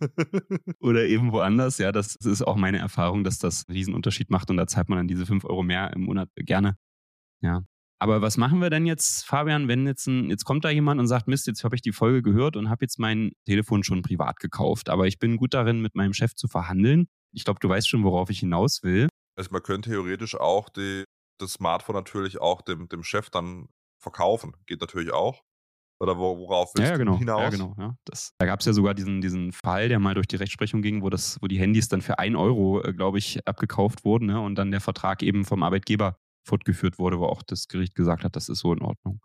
Oder eben woanders, ja, das ist auch meine Erfahrung, dass das einen Riesenunterschied macht und da zahlt man dann diese fünf Euro mehr im Monat gerne. Ja, aber was machen wir denn jetzt, Fabian, wenn jetzt ein, jetzt kommt da jemand und sagt, Mist, jetzt habe ich die Folge gehört und habe jetzt mein Telefon schon privat gekauft, aber ich bin gut darin, mit meinem Chef zu verhandeln. Ich glaube, du weißt schon, worauf ich hinaus will. Also man könnte theoretisch auch die, das Smartphone natürlich auch dem, dem Chef dann verkaufen. Geht natürlich auch. Oder worauf willst ja, genau. du hinaus? Ja, genau. Ja. Das, da gab es ja sogar diesen, diesen Fall, der mal durch die Rechtsprechung ging, wo, das, wo die Handys dann für ein Euro, äh, glaube ich, abgekauft wurden ne? und dann der Vertrag eben vom Arbeitgeber fortgeführt wurde, wo auch das Gericht gesagt hat, das ist so in Ordnung.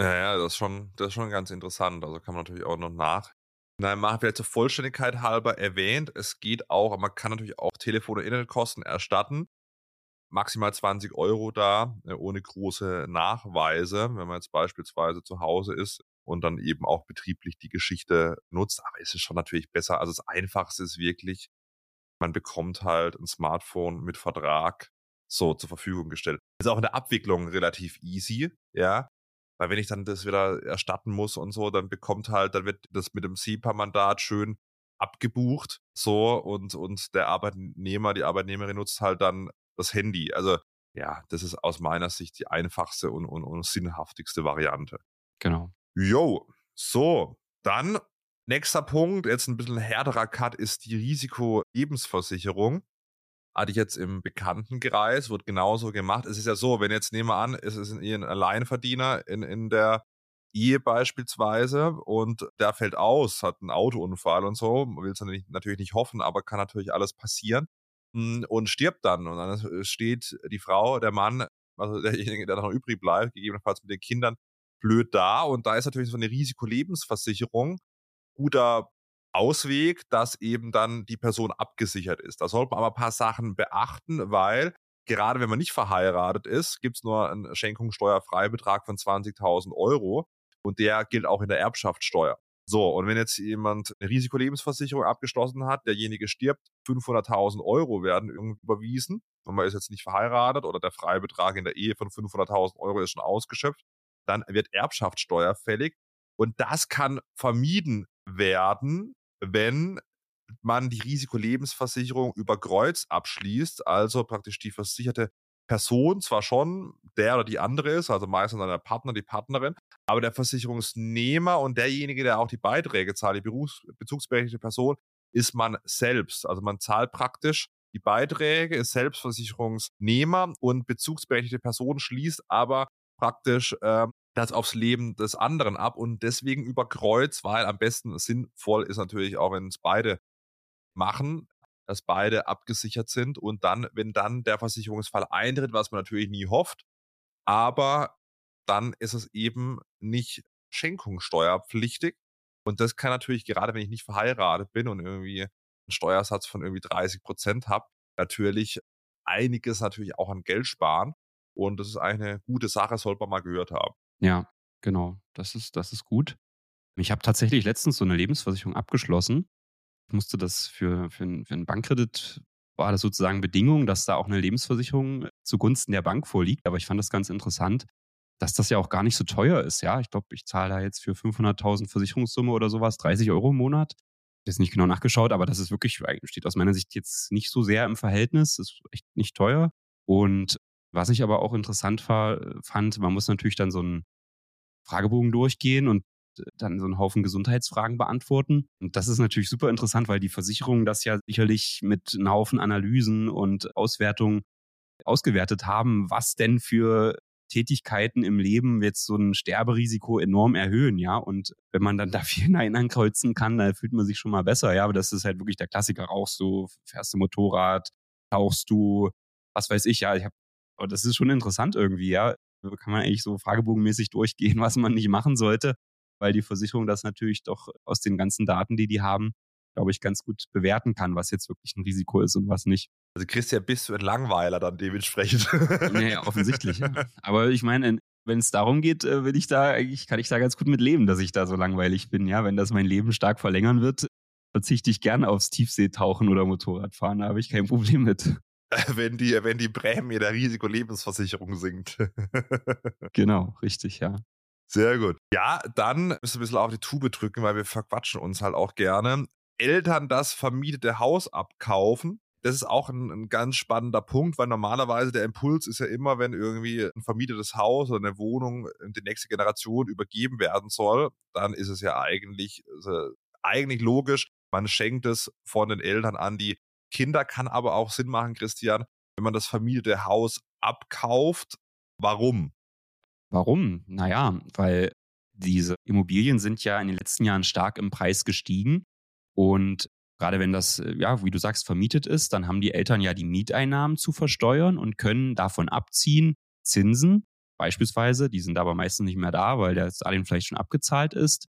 Ja, ja, das ist schon, das ist schon ganz interessant. Also kann man natürlich auch noch nach. Nein, machen wir zur Vollständigkeit halber erwähnt, es geht auch, man kann natürlich auch Telefon- und Internetkosten erstatten. Maximal 20 Euro da, äh, ohne große Nachweise, wenn man jetzt beispielsweise zu Hause ist und dann eben auch betrieblich die Geschichte nutzt. Aber es ist schon natürlich besser. Also das Einfachste ist wirklich, man bekommt halt ein Smartphone mit Vertrag so zur Verfügung gestellt. Ist auch in der Abwicklung relativ easy, ja. Weil wenn ich dann das wieder erstatten muss und so, dann bekommt halt, dann wird das mit dem SEPA-Mandat schön abgebucht, so, und, und der Arbeitnehmer, die Arbeitnehmerin nutzt halt dann das Handy. Also, ja, das ist aus meiner Sicht die einfachste und, und, und sinnhaftigste Variante. Genau. Jo, so, dann nächster Punkt, jetzt ein bisschen härterer Cut, ist die Risiko-Lebensversicherung hatte ich jetzt im Bekanntenkreis, wird genauso gemacht. Es ist ja so, wenn jetzt nehmen wir an, es ist ein Alleinverdiener in, in der Ehe beispielsweise und der fällt aus, hat einen Autounfall und so, will es natürlich nicht hoffen, aber kann natürlich alles passieren hm, und stirbt dann. Und dann steht die Frau, der Mann, also derjenige, der noch übrig bleibt, gegebenenfalls mit den Kindern, blöd da. Und da ist natürlich so eine Risikolebensversicherung guter Ausweg, dass eben dann die Person abgesichert ist. Da sollte man aber ein paar Sachen beachten, weil gerade wenn man nicht verheiratet ist, gibt es nur einen Schenkungssteuerfreibetrag von 20.000 Euro und der gilt auch in der Erbschaftssteuer. So, und wenn jetzt jemand eine Risikolebensversicherung abgeschlossen hat, derjenige stirbt, 500.000 Euro werden irgendwie überwiesen und man ist jetzt nicht verheiratet oder der Freibetrag in der Ehe von 500.000 Euro ist schon ausgeschöpft, dann wird Erbschaftssteuer fällig und das kann vermieden werden, wenn man die Risikolebensversicherung über Kreuz abschließt, also praktisch die versicherte Person zwar schon der oder die andere ist, also meistens der Partner, die Partnerin, aber der Versicherungsnehmer und derjenige, der auch die Beiträge zahlt, die Berufs bezugsberechtigte Person, ist man selbst. Also man zahlt praktisch die Beiträge, ist Selbstversicherungsnehmer und bezugsberechtigte Person schließt aber praktisch äh, das aufs Leben des anderen ab und deswegen über Kreuz, weil am besten sinnvoll ist natürlich auch, wenn es beide machen, dass beide abgesichert sind und dann, wenn dann der Versicherungsfall eintritt, was man natürlich nie hofft, aber dann ist es eben nicht schenkungssteuerpflichtig und das kann natürlich gerade, wenn ich nicht verheiratet bin und irgendwie einen Steuersatz von irgendwie 30 Prozent habe, natürlich einiges natürlich auch an Geld sparen und das ist eine gute Sache, sollte man mal gehört haben. Ja, genau. Das ist, das ist gut. Ich habe tatsächlich letztens so eine Lebensversicherung abgeschlossen. Ich musste das für, für, für einen Bankkredit, war das sozusagen Bedingung, dass da auch eine Lebensversicherung zugunsten der Bank vorliegt. Aber ich fand das ganz interessant, dass das ja auch gar nicht so teuer ist. Ja, ich glaube, ich zahle da jetzt für 500.000 Versicherungssumme oder sowas 30 Euro im Monat. Ich habe nicht genau nachgeschaut, aber das ist wirklich, steht aus meiner Sicht jetzt nicht so sehr im Verhältnis. Das ist echt nicht teuer. Und was ich aber auch interessant fand, man muss natürlich dann so einen Fragebogen durchgehen und dann so einen Haufen Gesundheitsfragen beantworten. Und das ist natürlich super interessant, weil die Versicherungen das ja sicherlich mit einem Haufen Analysen und Auswertungen ausgewertet haben, was denn für Tätigkeiten im Leben jetzt so ein Sterberisiko enorm erhöhen, ja. Und wenn man dann da viel Nein ankreuzen kann, dann fühlt man sich schon mal besser, ja. Aber das ist halt wirklich der Klassiker. Rauchst du, fährst du Motorrad, tauchst du, was weiß ich, ja. Ich habe aber das ist schon interessant irgendwie, ja. Da kann man eigentlich so fragebogenmäßig durchgehen, was man nicht machen sollte, weil die Versicherung das natürlich doch aus den ganzen Daten, die die haben, glaube ich, ganz gut bewerten kann, was jetzt wirklich ein Risiko ist und was nicht. Also Christian, bist du ein Langweiler dann dementsprechend? Naja, offensichtlich. Ja. Aber ich meine, wenn es darum geht, äh, will ich da eigentlich, kann ich da ganz gut mit leben, dass ich da so langweilig bin. Ja, wenn das mein Leben stark verlängern wird, verzichte ich gerne aufs Tiefseetauchen oder Motorradfahren. Da habe ich kein Problem mit. wenn die, wenn die Prämie der Risikolebensversicherung sinkt. genau, richtig, ja. Sehr gut. Ja, dann müssen wir ein bisschen auf die Tube drücken, weil wir verquatschen uns halt auch gerne. Eltern das vermietete Haus abkaufen. Das ist auch ein, ein, ganz spannender Punkt, weil normalerweise der Impuls ist ja immer, wenn irgendwie ein vermietetes Haus oder eine Wohnung in die nächste Generation übergeben werden soll, dann ist es ja eigentlich, also eigentlich logisch, man schenkt es von den Eltern an die Kinder kann aber auch Sinn machen, Christian, wenn man das vermietete Haus abkauft. Warum? Warum? Naja, weil diese Immobilien sind ja in den letzten Jahren stark im Preis gestiegen. Und gerade wenn das, äh, ja, wie du sagst, vermietet ist, dann haben die Eltern ja die Mieteinnahmen zu versteuern und können davon abziehen Zinsen beispielsweise. Die sind aber meistens nicht mehr da, weil der Darlehen vielleicht schon abgezahlt ist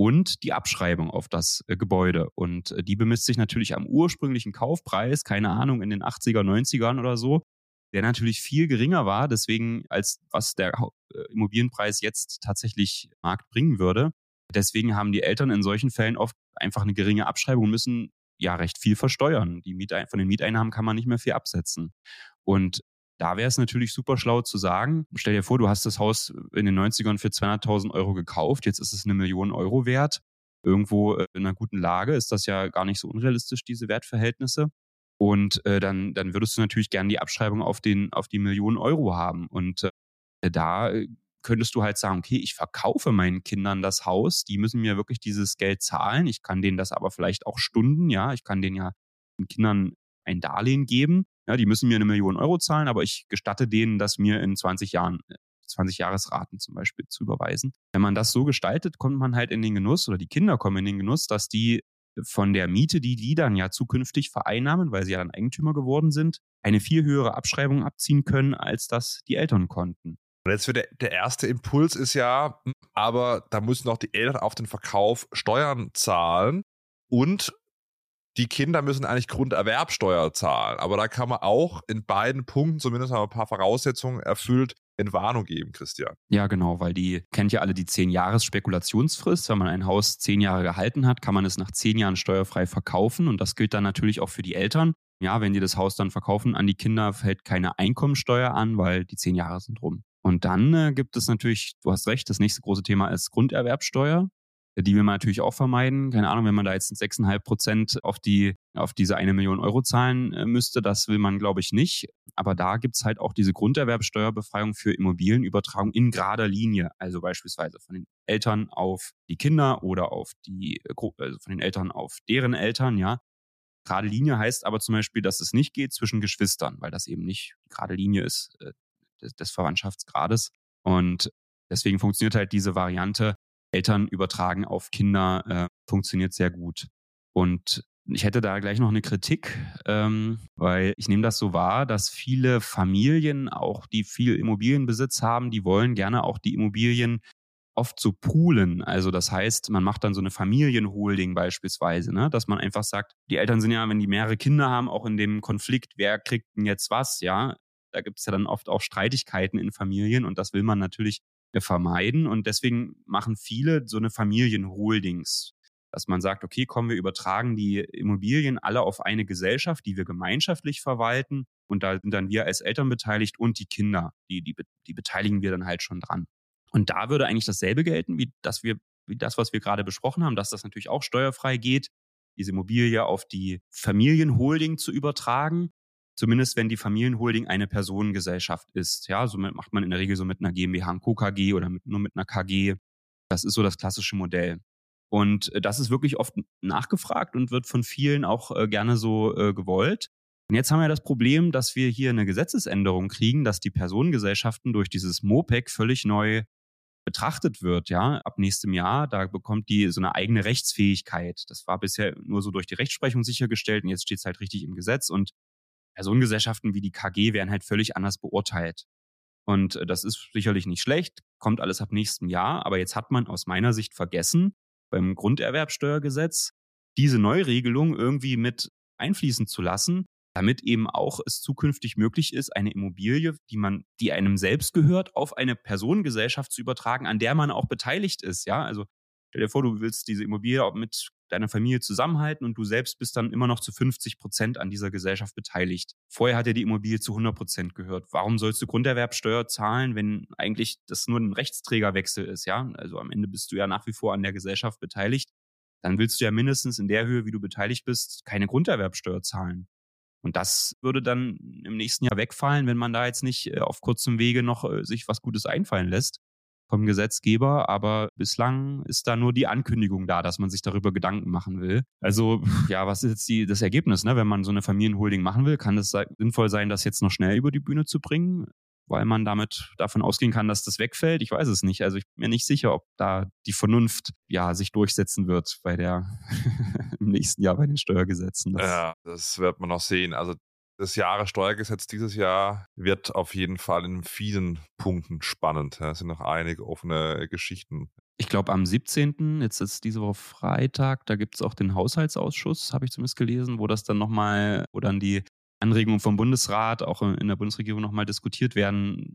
und die Abschreibung auf das äh, Gebäude. Und äh, die bemisst sich natürlich am ursprünglichen Kaufpreis, keine Ahnung, in den 80er, 90ern oder so, der natürlich viel geringer war, deswegen als was der äh, Immobilienpreis jetzt tatsächlich Markt bringen würde. Deswegen haben die Eltern in solchen Fällen oft einfach eine geringe Abschreibung und müssen ja recht viel versteuern. Die Miete, von den Mieteinnahmen kann man nicht mehr viel absetzen. Und da wäre es natürlich super schlau zu sagen, stell dir vor, du hast das Haus in den 90ern für 200.000 Euro gekauft, jetzt ist es eine Million Euro wert. Irgendwo äh, in einer guten Lage ist das ja gar nicht so unrealistisch, diese Wertverhältnisse. Und äh, dann, dann würdest du natürlich gerne die Abschreibung auf, den, auf die Millionen Euro haben. Und äh, da äh, könntest du halt sagen, okay, ich verkaufe meinen Kindern das Haus, die müssen mir wirklich dieses Geld zahlen. Ich kann denen das aber vielleicht auch Stunden, ja, ich kann denen ja den Kindern ein Darlehen geben ja, die müssen mir eine Million Euro zahlen, aber ich gestatte denen, das mir in 20 Jahren 20 äh, Jahresraten zum Beispiel zu überweisen. Wenn man das so gestaltet, kommt man halt in den Genuss oder die Kinder kommen in den Genuss, dass die von der Miete, die die dann ja zukünftig vereinnahmen, weil sie ja dann Eigentümer geworden sind, eine viel höhere Abschreibung abziehen können, als das die Eltern konnten. Und jetzt wird der, der erste Impuls ist ja, hm, aber da müssen auch die Eltern auf den Verkauf Steuern zahlen und die Kinder müssen eigentlich Grunderwerbsteuer zahlen. Aber da kann man auch in beiden Punkten zumindest ein paar Voraussetzungen erfüllt Entwarnung geben, Christian. Ja, genau, weil die kennt ja alle die 10 Jahres Spekulationsfrist. Wenn man ein Haus zehn Jahre gehalten hat, kann man es nach zehn Jahren steuerfrei verkaufen. Und das gilt dann natürlich auch für die Eltern. Ja, wenn die das Haus dann verkaufen an die Kinder, fällt keine Einkommensteuer an, weil die zehn Jahre sind rum. Und dann äh, gibt es natürlich, du hast recht, das nächste große Thema ist Grunderwerbsteuer. Die will man natürlich auch vermeiden. Keine Ahnung, wenn man da jetzt 6,5 Prozent auf die auf diese eine Million Euro zahlen äh, müsste, das will man, glaube ich, nicht. Aber da gibt's halt auch diese Grunderwerbsteuerbefreiung für Immobilienübertragung in gerader Linie. Also beispielsweise von den Eltern auf die Kinder oder auf die, äh, also von den Eltern auf deren Eltern, ja. Gerade Linie heißt aber zum Beispiel, dass es nicht geht zwischen Geschwistern, weil das eben nicht gerade Linie ist äh, des, des Verwandtschaftsgrades. Und deswegen funktioniert halt diese Variante, Eltern übertragen auf Kinder, äh, funktioniert sehr gut. Und ich hätte da gleich noch eine Kritik, ähm, weil ich nehme das so wahr, dass viele Familien, auch die viel Immobilienbesitz haben, die wollen gerne auch die Immobilien oft so poolen. Also das heißt, man macht dann so eine Familienholding beispielsweise, ne? dass man einfach sagt, die Eltern sind ja, wenn die mehrere Kinder haben, auch in dem Konflikt, wer kriegt denn jetzt was, ja. Da gibt es ja dann oft auch Streitigkeiten in Familien und das will man natürlich vermeiden. Und deswegen machen viele so eine Familienholdings dass man sagt, okay, komm, wir übertragen die Immobilien alle auf eine Gesellschaft, die wir gemeinschaftlich verwalten. Und da sind dann wir als Eltern beteiligt und die Kinder, die, die, die beteiligen wir dann halt schon dran. Und da würde eigentlich dasselbe gelten, wie, dass wir, wie das, was wir gerade besprochen haben, dass das natürlich auch steuerfrei geht, diese Immobilie auf die Familienholding zu übertragen. Zumindest wenn die Familienholding eine Personengesellschaft ist. Ja, so macht man in der Regel so mit einer GmbH und Co. KG oder mit, nur mit einer KG. Das ist so das klassische Modell. Und äh, das ist wirklich oft nachgefragt und wird von vielen auch äh, gerne so äh, gewollt. Und jetzt haben wir das Problem, dass wir hier eine Gesetzesänderung kriegen, dass die Personengesellschaften durch dieses MOPEC völlig neu betrachtet wird, ja, ab nächstem Jahr. Da bekommt die so eine eigene Rechtsfähigkeit. Das war bisher nur so durch die Rechtsprechung sichergestellt und jetzt steht es halt richtig im Gesetz und Personengesellschaften wie die KG werden halt völlig anders beurteilt. Und äh, das ist sicherlich nicht schlecht, kommt alles ab nächstem Jahr, aber jetzt hat man aus meiner Sicht vergessen, beim Grunderwerbsteuergesetz diese Neuregelung irgendwie mit einfließen zu lassen, damit eben auch es zukünftig möglich ist, eine Immobilie, die man, die einem selbst gehört, auf eine Personengesellschaft zu übertragen, an der man auch beteiligt ist. Ja, also stell dir vor, du willst diese Immobilie auch mit deiner Familie zusammenhalten und du selbst bist dann immer noch zu 50 Prozent an dieser Gesellschaft beteiligt. Vorher hat dir die Immobilie zu 100 Prozent gehört. Warum sollst du Grunderwerbsteuer zahlen, wenn eigentlich das nur ein Rechtsträgerwechsel ist? Ja, also am Ende bist du ja nach wie vor an der Gesellschaft beteiligt. Dann willst du ja mindestens in der Höhe, wie du beteiligt bist, keine Grunderwerbsteuer zahlen. Und das würde dann im nächsten Jahr wegfallen, wenn man da jetzt nicht äh, auf kurzem Wege noch äh, sich was Gutes einfallen lässt vom Gesetzgeber, aber bislang ist da nur die Ankündigung da, dass man sich darüber Gedanken machen will. Also ja, was ist jetzt die, das Ergebnis? Ne? Wenn man so eine Familienholding machen will, kann es sinnvoll sein, das jetzt noch schnell über die Bühne zu bringen, weil man damit davon ausgehen kann, dass das wegfällt. Ich weiß es nicht. Also ich bin mir nicht sicher, ob da die Vernunft ja sich durchsetzen wird bei der im nächsten Jahr bei den Steuergesetzen. Das ja, das wird man noch sehen. Also das Jahressteuergesetz dieses Jahr wird auf jeden Fall in vielen Punkten spannend. Es sind noch einige offene Geschichten. Ich glaube, am 17., jetzt ist diese Woche Freitag, da gibt es auch den Haushaltsausschuss, habe ich zumindest gelesen, wo das dann nochmal, wo dann die Anregungen vom Bundesrat auch in der Bundesregierung nochmal diskutiert werden.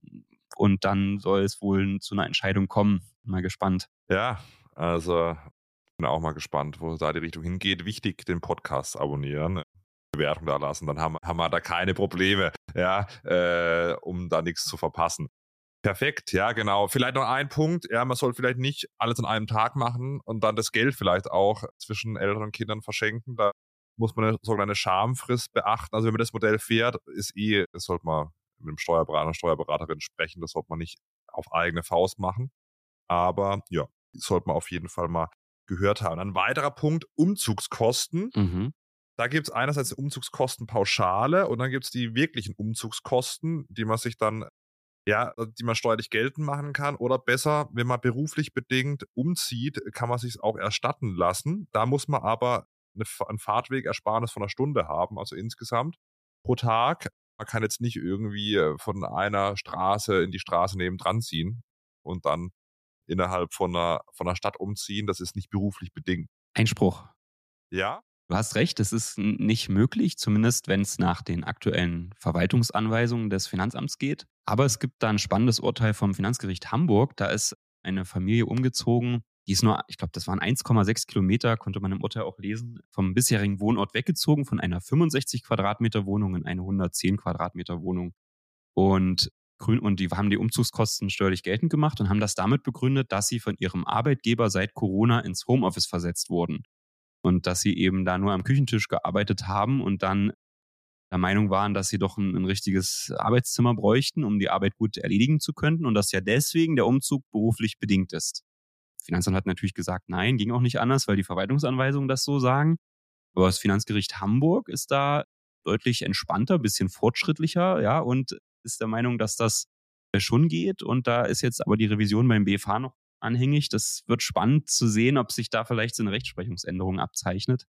Und dann soll es wohl zu einer Entscheidung kommen. Mal gespannt. Ja, also bin auch mal gespannt, wo da die Richtung hingeht. Wichtig, den Podcast abonnieren. Bewertung da lassen, dann haben, haben wir da keine Probleme, ja, äh, um da nichts zu verpassen. Perfekt, ja, genau. Vielleicht noch ein Punkt, ja, man soll vielleicht nicht alles an einem Tag machen und dann das Geld vielleicht auch zwischen Eltern und Kindern verschenken. Da muss man eine sogenannte Schamfrist beachten. Also wenn man das Modell fährt, ist eh, das sollte man mit dem Steuerberater, Steuerberaterin sprechen, das sollte man nicht auf eigene Faust machen. Aber ja, sollte man auf jeden Fall mal gehört haben. Ein weiterer Punkt, Umzugskosten. Mhm. Da gibt es einerseits Umzugskostenpauschale und dann gibt es die wirklichen Umzugskosten, die man sich dann, ja, die man steuerlich geltend machen kann. Oder besser, wenn man beruflich bedingt umzieht, kann man sich auch erstatten lassen. Da muss man aber eine, ein Fahrtwegersparnis von einer Stunde haben, also insgesamt pro Tag. Man kann jetzt nicht irgendwie äh, von einer Straße in die Straße nebendran ziehen und dann innerhalb von einer, von einer Stadt umziehen. Das ist nicht beruflich bedingt. Einspruch. Ja? Du hast recht, es ist nicht möglich, zumindest wenn es nach den aktuellen Verwaltungsanweisungen des Finanzamts geht. Aber es gibt da ein spannendes Urteil vom Finanzgericht Hamburg. Da ist eine Familie umgezogen, die ist nur, ich glaube, das waren 1,6 Kilometer, konnte man im Urteil auch lesen, vom bisherigen Wohnort weggezogen, von einer 65 Quadratmeter Wohnung in eine 110 Quadratmeter Wohnung. Und Grün, und die haben die Umzugskosten steuerlich geltend gemacht und haben das damit begründet, dass sie von ihrem Arbeitgeber seit Corona ins Homeoffice versetzt wurden und dass sie eben da nur am Küchentisch gearbeitet haben und dann der Meinung waren, dass sie doch ein, ein, richtiges Arbeitszimmer bräuchten, um die Arbeit gut erledigen zu können und dass ja deswegen der Umzug beruflich bedingt ist. Finanzamt hat natürlich gesagt, nein, ging auch nicht anders, weil die Verwaltungsanweisungen das so sagen. Aber das Finanzgericht Hamburg ist da deutlich entspannter, bisschen fortschrittlicher, ja, und ist der Meinung, dass das schon geht. Und da ist jetzt aber die Revision beim BFH noch anhängig. Das wird spannend zu sehen, ob sich da vielleicht so eine Rechtsprechungsänderung abzeichnet.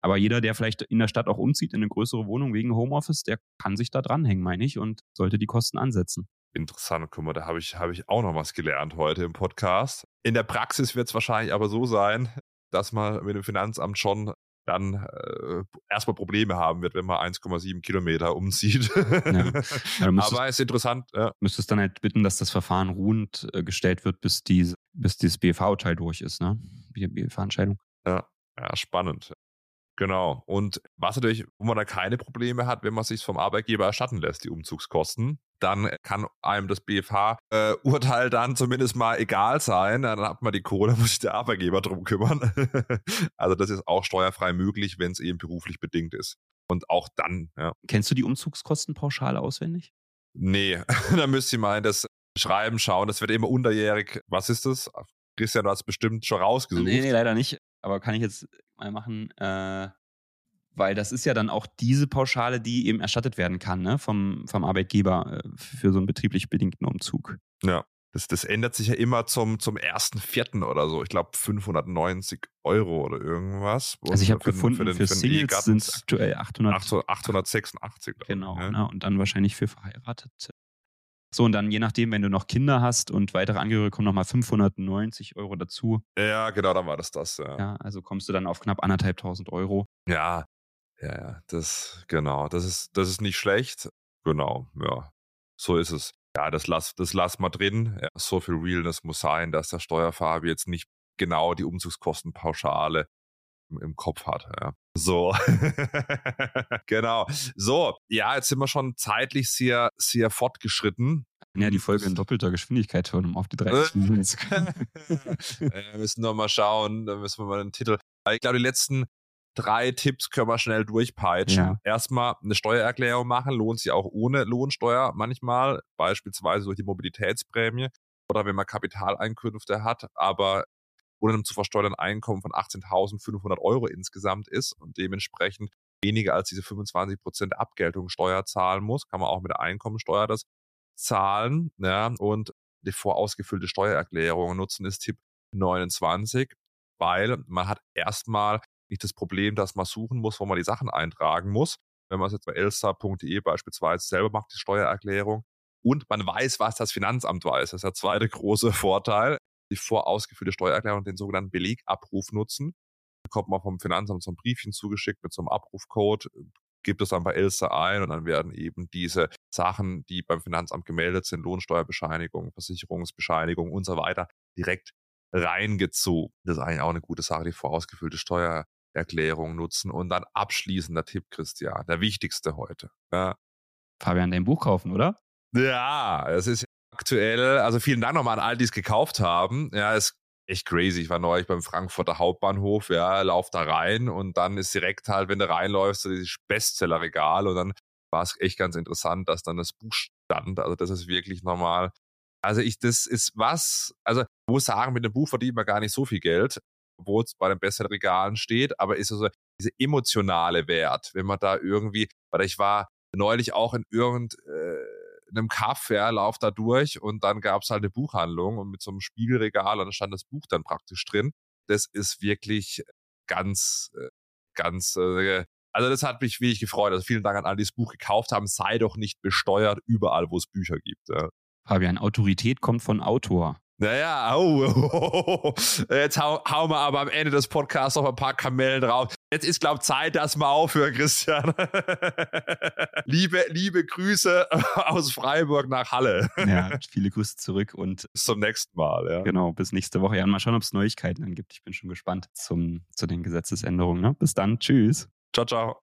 Aber jeder, der vielleicht in der Stadt auch umzieht in eine größere Wohnung wegen Homeoffice, der kann sich da dranhängen, meine ich, und sollte die Kosten ansetzen. Interessant, guck mal, da habe ich, hab ich auch noch was gelernt heute im Podcast. In der Praxis wird es wahrscheinlich aber so sein, dass man mit dem Finanzamt schon dann äh, erstmal Probleme haben wird, wenn man 1,7 Kilometer umzieht. Ja. Ja, Aber ist interessant. Ja. Müsstest dann halt bitten, dass das Verfahren ruhend äh, gestellt wird, bis, die, bis dieses BFV-Urteil durch ist, ne? BFV-Entscheidung. Ja. ja, spannend. Genau. Und was natürlich, wo man da keine Probleme hat, wenn man sich vom Arbeitgeber erstatten lässt, die Umzugskosten, dann kann einem das BFH-Urteil äh, dann zumindest mal egal sein. Dann hat man die Kohle, muss sich der Arbeitgeber drum kümmern. also das ist auch steuerfrei möglich, wenn es eben beruflich bedingt ist. Und auch dann, ja. Kennst du die Umzugskostenpauschale auswendig? Nee, da müsste ich mal in das Schreiben schauen. Das wird immer unterjährig. Was ist das? Christian, du hast bestimmt schon rausgesucht. Nee, nee, leider nicht. Aber kann ich jetzt mal machen. Äh, weil das ist ja dann auch diese Pauschale, die eben erstattet werden kann ne? vom, vom Arbeitgeber äh, für so einen betrieblich bedingten Umzug. Ja, das, das ändert sich ja immer zum, zum ersten Vierten oder so. Ich glaube 590 Euro oder irgendwas. Also ich habe gefunden, für, den, für, für Singles sind es aktuell 800, 886. Genau, ich, ne? und dann wahrscheinlich für Verheiratete. So, und dann je nachdem, wenn du noch Kinder hast und weitere Angehörige, kommen nochmal 590 Euro dazu. Ja, genau, dann war das das. Ja. ja, also kommst du dann auf knapp anderthalbtausend Euro. Ja, ja, ja, das, genau, das ist, das ist nicht schlecht. Genau, ja, so ist es. Ja, das lass, das lass mal drin. Ja, so viel Realness muss sein, dass der Steuerfarbe jetzt nicht genau die Umzugskostenpauschale im, im Kopf hat. Ja. So, genau. So, ja, jetzt sind wir schon zeitlich sehr, sehr fortgeschritten. Ja, die Folge in doppelter Geschwindigkeit hören, um auf die 30 Minuten zu kommen. wir müssen noch mal schauen, da müssen wir mal den Titel. Ich glaube, die letzten drei Tipps können wir schnell durchpeitschen. Ja. Erstmal eine Steuererklärung machen, lohnt sich auch ohne Lohnsteuer manchmal, beispielsweise durch die Mobilitätsprämie oder wenn man Kapitaleinkünfte hat, aber ohne einem zu versteuernden Einkommen von 18.500 Euro insgesamt ist und dementsprechend weniger als diese 25% Abgeltungssteuer zahlen muss, kann man auch mit der Einkommensteuer das zahlen. Ja, und die vorausgefüllte Steuererklärung nutzen ist Tipp 29, weil man hat erstmal nicht das Problem, dass man suchen muss, wo man die Sachen eintragen muss. Wenn man es jetzt bei elster.de beispielsweise selber macht, die Steuererklärung. Und man weiß, was das Finanzamt weiß. Das ist der zweite große Vorteil. Die vorausgefüllte Steuererklärung, den sogenannten Belegabruf nutzen. Bekommt man vom Finanzamt so ein Briefchen zugeschickt mit so einem Abrufcode, gibt es dann bei Elster ein und dann werden eben diese Sachen, die beim Finanzamt gemeldet sind, Lohnsteuerbescheinigung, Versicherungsbescheinigung und so weiter, direkt reingezogen. Das ist eigentlich auch eine gute Sache, die vorausgefüllte Steuer, Erklärung nutzen und dann abschließender Tipp, Christian, der wichtigste heute. Ja. Fabian, dein Buch kaufen, oder? Ja, es ist aktuell, also vielen Dank nochmal an all die es gekauft haben. Ja, es ist echt crazy. Ich war neulich beim Frankfurter Hauptbahnhof, ja, lauf da rein und dann ist direkt halt, wenn du reinläufst, dieses Bestsellerregal und dann war es echt ganz interessant, dass dann das Buch stand. Also das ist wirklich normal. Also ich, das ist was, also ich muss sagen, mit dem Buch verdient man gar nicht so viel Geld obwohl es bei den besseren Regalen steht, aber ist also dieser emotionale Wert, wenn man da irgendwie, weil ich war neulich auch in irgendeinem äh, Kaff, ja, lauf da durch und dann gab es halt eine Buchhandlung und mit so einem Spiegelregal und da stand das Buch dann praktisch drin. Das ist wirklich ganz, äh, ganz, äh, also das hat mich wirklich gefreut. Also vielen Dank an alle, die das Buch gekauft haben. Sei doch nicht besteuert überall, wo es Bücher gibt. Ja. Fabian, Autorität kommt von Autor. Naja, oh, jetzt hau, hauen wir aber am Ende des Podcasts noch ein paar Kamellen drauf. Jetzt ist, glaube ich, Zeit, dass wir aufhören, Christian. liebe, liebe Grüße aus Freiburg nach Halle. ja, viele Grüße zurück und bis zum nächsten Mal. Ja. Genau, bis nächste Woche. Ja, mal schauen, ob es Neuigkeiten dann gibt. Ich bin schon gespannt zum, zu den Gesetzesänderungen. Ne? Bis dann. Tschüss. Ciao, ciao.